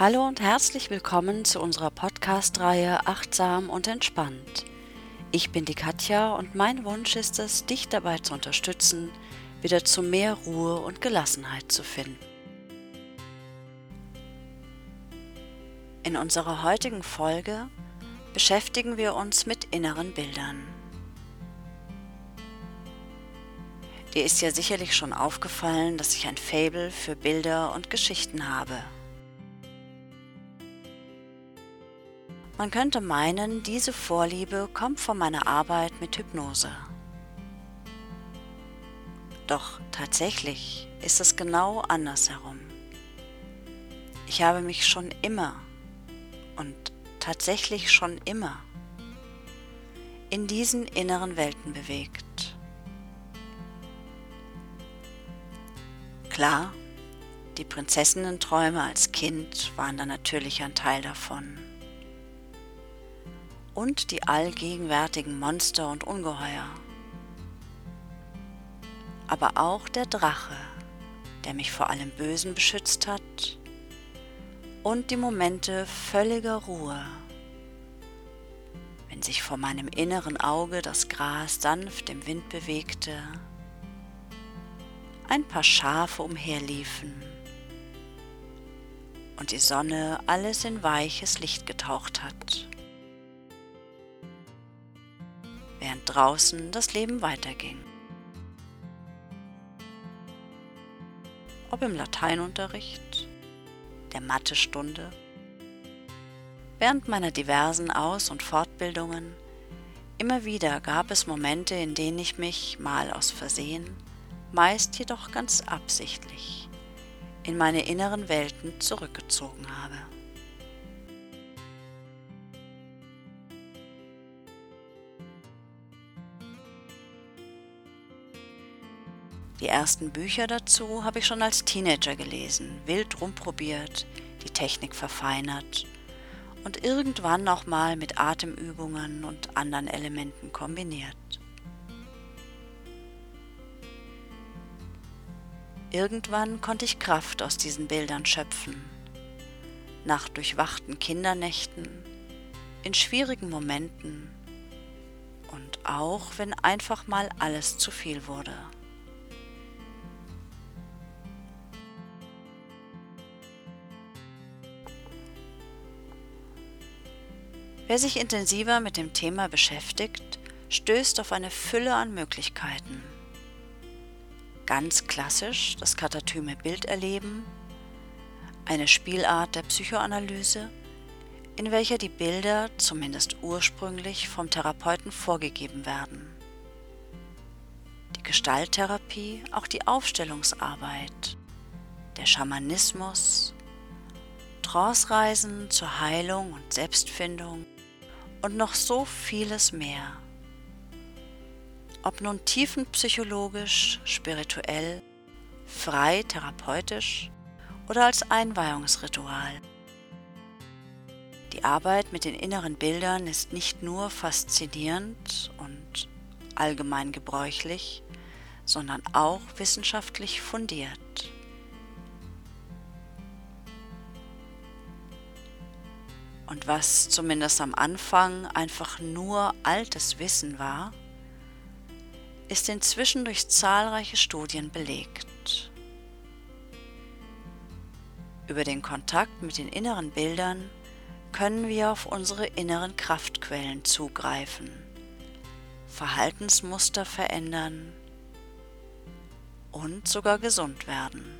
Hallo und herzlich willkommen zu unserer Podcast-Reihe Achtsam und Entspannt. Ich bin die Katja und mein Wunsch ist es, dich dabei zu unterstützen, wieder zu mehr Ruhe und Gelassenheit zu finden. In unserer heutigen Folge beschäftigen wir uns mit inneren Bildern. Dir ist ja sicherlich schon aufgefallen, dass ich ein Fabel für Bilder und Geschichten habe. Man könnte meinen, diese Vorliebe kommt von meiner Arbeit mit Hypnose. Doch tatsächlich ist es genau andersherum. Ich habe mich schon immer und tatsächlich schon immer in diesen inneren Welten bewegt. Klar, die Prinzessinnenträume als Kind waren da natürlich ein Teil davon und die allgegenwärtigen Monster und Ungeheuer. Aber auch der Drache, der mich vor allem Bösen beschützt hat, und die Momente völliger Ruhe, wenn sich vor meinem inneren Auge das Gras sanft im Wind bewegte, ein paar Schafe umherliefen und die Sonne alles in weiches Licht getaucht hat. Während draußen das Leben weiterging. Ob im Lateinunterricht, der Mathestunde, während meiner diversen Aus- und Fortbildungen, immer wieder gab es Momente, in denen ich mich, mal aus Versehen, meist jedoch ganz absichtlich, in meine inneren Welten zurückgezogen habe. Die ersten Bücher dazu habe ich schon als Teenager gelesen, wild rumprobiert, die Technik verfeinert und irgendwann auch mal mit Atemübungen und anderen Elementen kombiniert. Irgendwann konnte ich Kraft aus diesen Bildern schöpfen. Nach durchwachten Kindernächten, in schwierigen Momenten und auch wenn einfach mal alles zu viel wurde. Wer sich intensiver mit dem Thema beschäftigt, stößt auf eine Fülle an Möglichkeiten. Ganz klassisch das katatyme Bilderleben, eine Spielart der Psychoanalyse, in welcher die Bilder zumindest ursprünglich vom Therapeuten vorgegeben werden. Die Gestalttherapie, auch die Aufstellungsarbeit, der Schamanismus, Trance-Reisen zur Heilung und Selbstfindung, und noch so vieles mehr. Ob nun tiefenpsychologisch, spirituell, frei therapeutisch oder als Einweihungsritual. Die Arbeit mit den inneren Bildern ist nicht nur faszinierend und allgemein gebräuchlich, sondern auch wissenschaftlich fundiert. Und was zumindest am Anfang einfach nur altes Wissen war, ist inzwischen durch zahlreiche Studien belegt. Über den Kontakt mit den inneren Bildern können wir auf unsere inneren Kraftquellen zugreifen, Verhaltensmuster verändern und sogar gesund werden.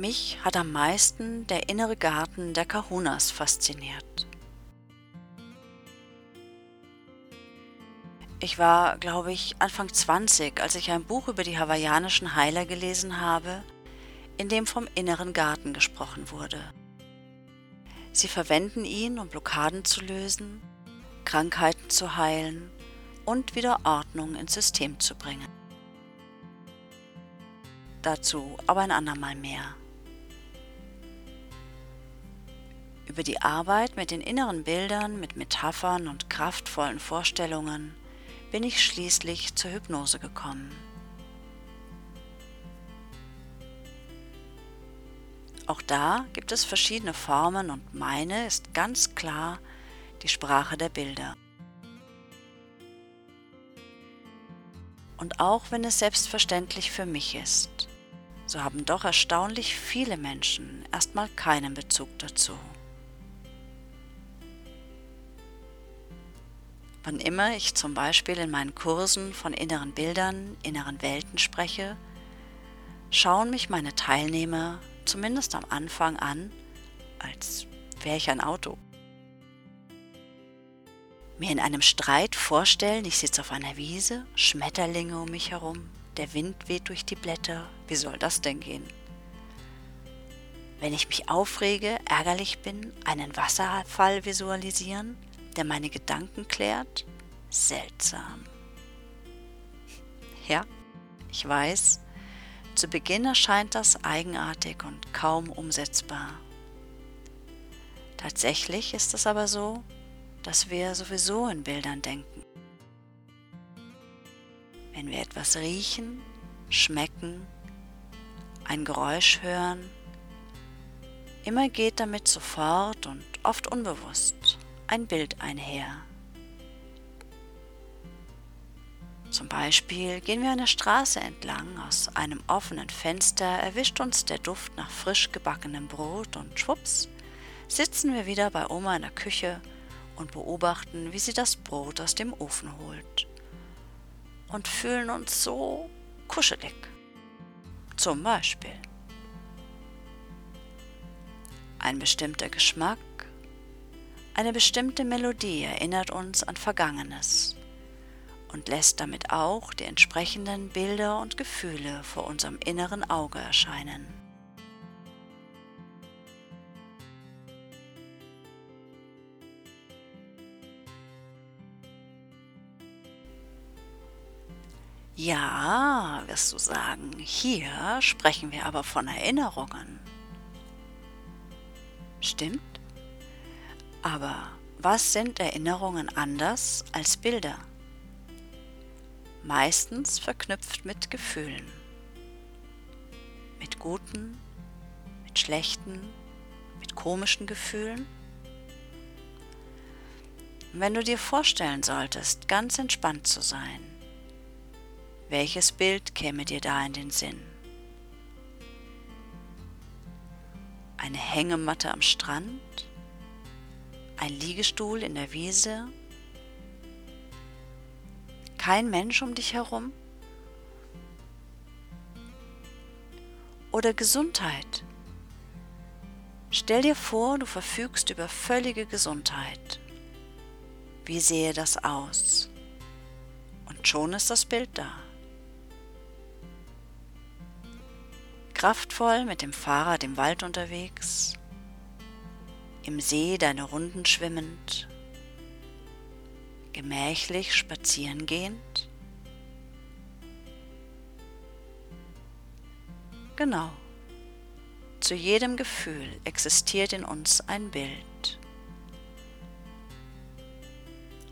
Mich hat am meisten der innere Garten der Kahunas fasziniert. Ich war, glaube ich, Anfang 20, als ich ein Buch über die hawaiianischen Heiler gelesen habe, in dem vom inneren Garten gesprochen wurde. Sie verwenden ihn, um Blockaden zu lösen, Krankheiten zu heilen und wieder Ordnung ins System zu bringen. Dazu aber ein andermal mehr. Über die Arbeit mit den inneren Bildern, mit Metaphern und kraftvollen Vorstellungen bin ich schließlich zur Hypnose gekommen. Auch da gibt es verschiedene Formen und meine ist ganz klar die Sprache der Bilder. Und auch wenn es selbstverständlich für mich ist, so haben doch erstaunlich viele Menschen erstmal keinen Bezug dazu. Wann immer ich zum Beispiel in meinen Kursen von inneren Bildern, inneren Welten spreche, schauen mich meine Teilnehmer zumindest am Anfang an, als wäre ich ein Auto. Mir in einem Streit vorstellen, ich sitze auf einer Wiese, Schmetterlinge um mich herum, der Wind weht durch die Blätter, wie soll das denn gehen? Wenn ich mich aufrege, ärgerlich bin, einen Wasserfall visualisieren, der meine Gedanken klärt? Seltsam. Ja, ich weiß, zu Beginn erscheint das eigenartig und kaum umsetzbar. Tatsächlich ist es aber so, dass wir sowieso in Bildern denken. Wenn wir etwas riechen, schmecken, ein Geräusch hören, immer geht damit sofort und oft unbewusst ein Bild einher. Zum Beispiel gehen wir eine Straße entlang, aus einem offenen Fenster erwischt uns der Duft nach frisch gebackenem Brot und schwupps, sitzen wir wieder bei Oma in der Küche und beobachten, wie sie das Brot aus dem Ofen holt. Und fühlen uns so kuschelig. Zum Beispiel. Ein bestimmter Geschmack, eine bestimmte Melodie erinnert uns an Vergangenes und lässt damit auch die entsprechenden Bilder und Gefühle vor unserem inneren Auge erscheinen. Ja, wirst du sagen, hier sprechen wir aber von Erinnerungen. Stimmt? Aber was sind Erinnerungen anders als Bilder? meistens verknüpft mit Gefühlen. Mit guten, mit schlechten, mit komischen Gefühlen. wenn du dir vorstellen solltest, ganz entspannt zu sein, welches Bild käme dir da in den Sinn? Eine Hängematte am Strand? Ein Liegestuhl in der Wiese kein Mensch um dich herum? Oder Gesundheit. Stell dir vor, du verfügst über völlige Gesundheit. Wie sehe das aus? Und schon ist das Bild da. Kraftvoll mit dem Fahrrad im Wald unterwegs, im See deine Runden schwimmend gemächlich spazieren gehend? Genau. Zu jedem Gefühl existiert in uns ein Bild.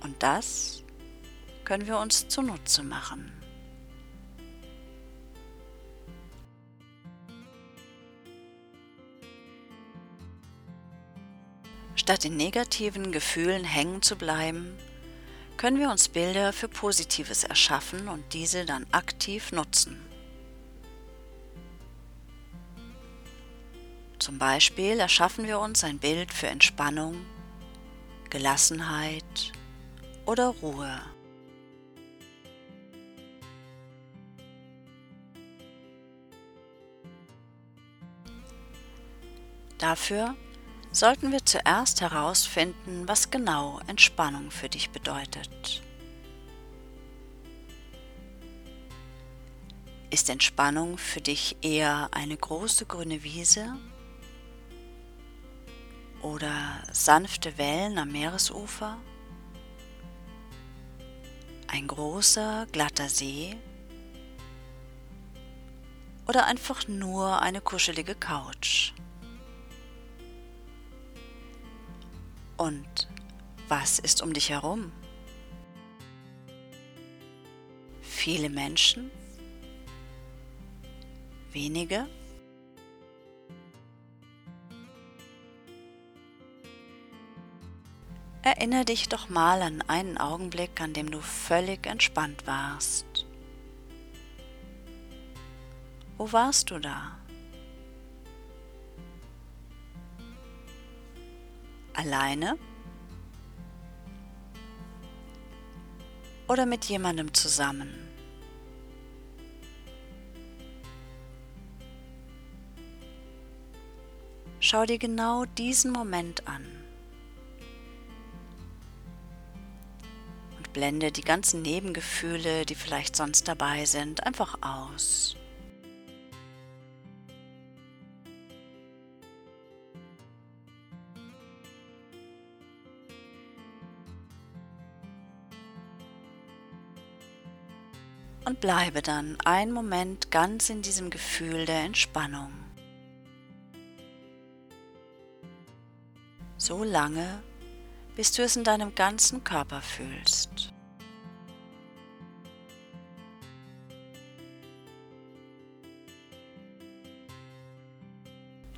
Und das können wir uns zunutze machen. Statt in negativen Gefühlen hängen zu bleiben, können wir uns Bilder für Positives erschaffen und diese dann aktiv nutzen. Zum Beispiel erschaffen wir uns ein Bild für Entspannung, Gelassenheit oder Ruhe. Dafür sollten wir zuerst herausfinden, was genau Entspannung für dich bedeutet. Ist Entspannung für dich eher eine große grüne Wiese oder sanfte Wellen am Meeresufer? Ein großer, glatter See? Oder einfach nur eine kuschelige Couch? Und was ist um dich herum? Viele Menschen? Wenige? Erinnere dich doch mal an einen Augenblick, an dem du völlig entspannt warst. Wo warst du da? Alleine? Oder mit jemandem zusammen? Schau dir genau diesen Moment an. Und blende die ganzen Nebengefühle, die vielleicht sonst dabei sind, einfach aus. Und bleibe dann einen Moment ganz in diesem Gefühl der Entspannung. So lange, bis du es in deinem ganzen Körper fühlst.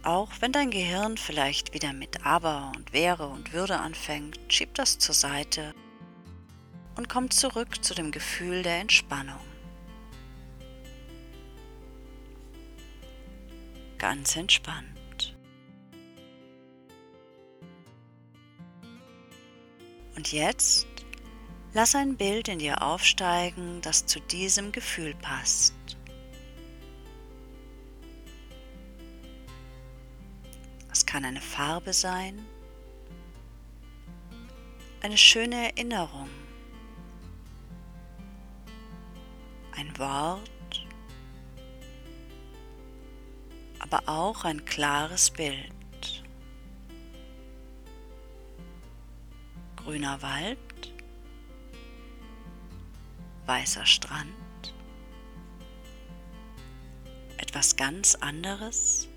Auch wenn dein Gehirn vielleicht wieder mit Aber und Wäre und Würde anfängt, schieb das zur Seite und komm zurück zu dem Gefühl der Entspannung. Ganz entspannt. Und jetzt lass ein Bild in dir aufsteigen, das zu diesem Gefühl passt. Es kann eine Farbe sein, eine schöne Erinnerung, ein Wort, aber auch ein klares Bild. Grüner Wald, weißer Strand, etwas ganz anderes.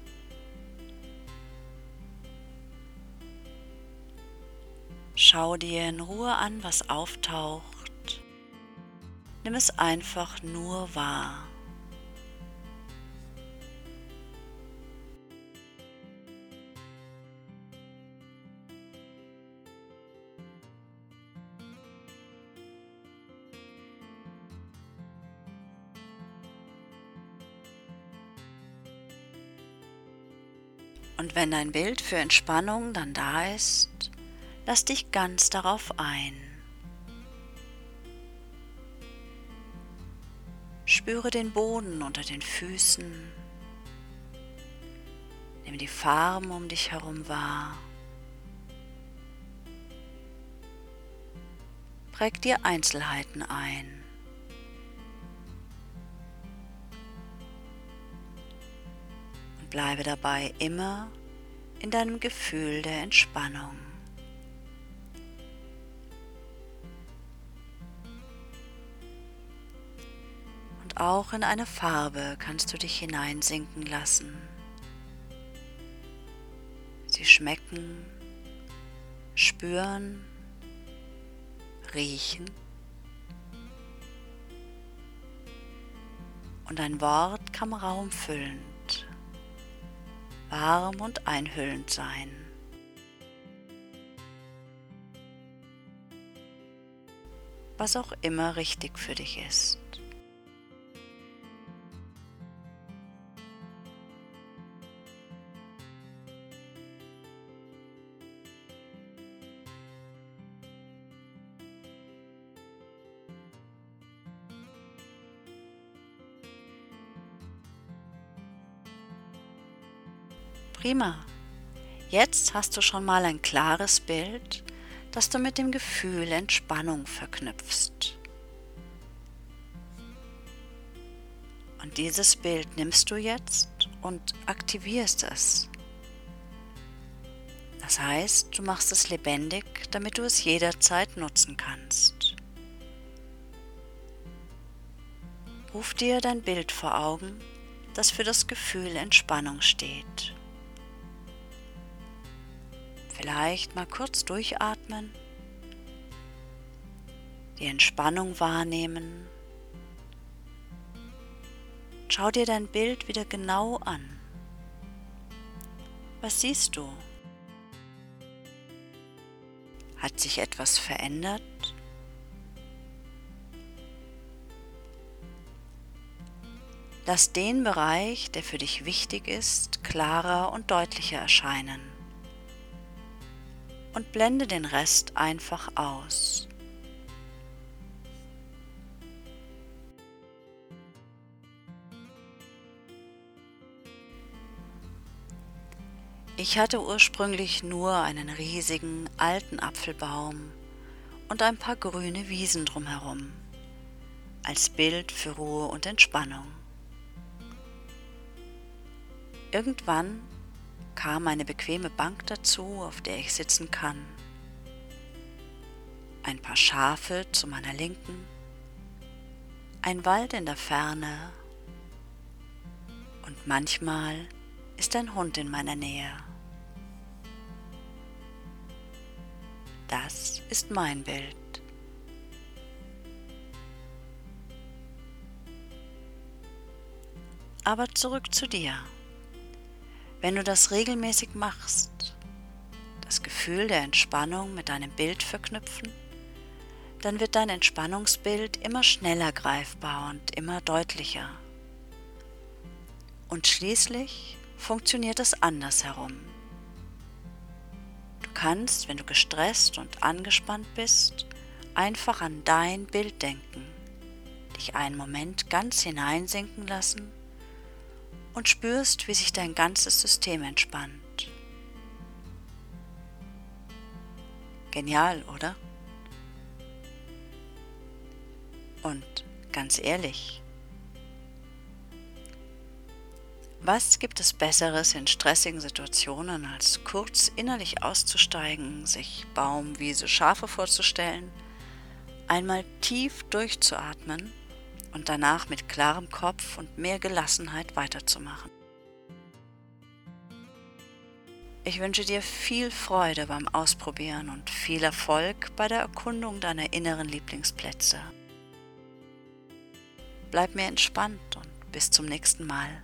Schau dir in Ruhe an, was auftaucht. Nimm es einfach nur wahr. Und wenn dein Bild für Entspannung dann da ist, lass dich ganz darauf ein. Spüre den Boden unter den Füßen. Nimm die Farben um dich herum wahr. Präg dir Einzelheiten ein. Bleibe dabei immer in deinem Gefühl der Entspannung. Und auch in eine Farbe kannst du dich hineinsinken lassen. Sie schmecken, spüren, riechen. Und ein Wort kann Raum füllen warm und einhüllend sein. Was auch immer richtig für dich ist. Prima. Jetzt hast du schon mal ein klares Bild, das du mit dem Gefühl Entspannung verknüpfst. Und dieses Bild nimmst du jetzt und aktivierst es. Das heißt, du machst es lebendig, damit du es jederzeit nutzen kannst. Ruf dir dein Bild vor Augen, das für das Gefühl Entspannung steht. Vielleicht mal kurz durchatmen, die Entspannung wahrnehmen schau dir dein Bild wieder genau an. Was siehst du? Hat sich etwas verändert? Lass den Bereich, der für dich wichtig ist, klarer und deutlicher erscheinen. Und blende den Rest einfach aus. Ich hatte ursprünglich nur einen riesigen alten Apfelbaum und ein paar grüne Wiesen drumherum, als Bild für Ruhe und Entspannung. Irgendwann kam eine bequeme Bank dazu, auf der ich sitzen kann. Ein paar Schafe zu meiner Linken, ein Wald in der Ferne und manchmal ist ein Hund in meiner Nähe. Das ist mein Bild. Aber zurück zu dir. Wenn du das regelmäßig machst, das Gefühl der Entspannung mit deinem Bild verknüpfen, dann wird dein Entspannungsbild immer schneller greifbar und immer deutlicher. Und schließlich funktioniert es andersherum kannst, wenn du gestresst und angespannt bist, einfach an dein Bild denken, dich einen Moment ganz hineinsinken lassen und spürst, wie sich dein ganzes System entspannt. Genial, oder? Und ganz ehrlich, Was gibt es Besseres in stressigen Situationen, als kurz innerlich auszusteigen, sich Baum, Wiese, Schafe vorzustellen, einmal tief durchzuatmen und danach mit klarem Kopf und mehr Gelassenheit weiterzumachen? Ich wünsche dir viel Freude beim Ausprobieren und viel Erfolg bei der Erkundung deiner inneren Lieblingsplätze. Bleib mir entspannt und bis zum nächsten Mal.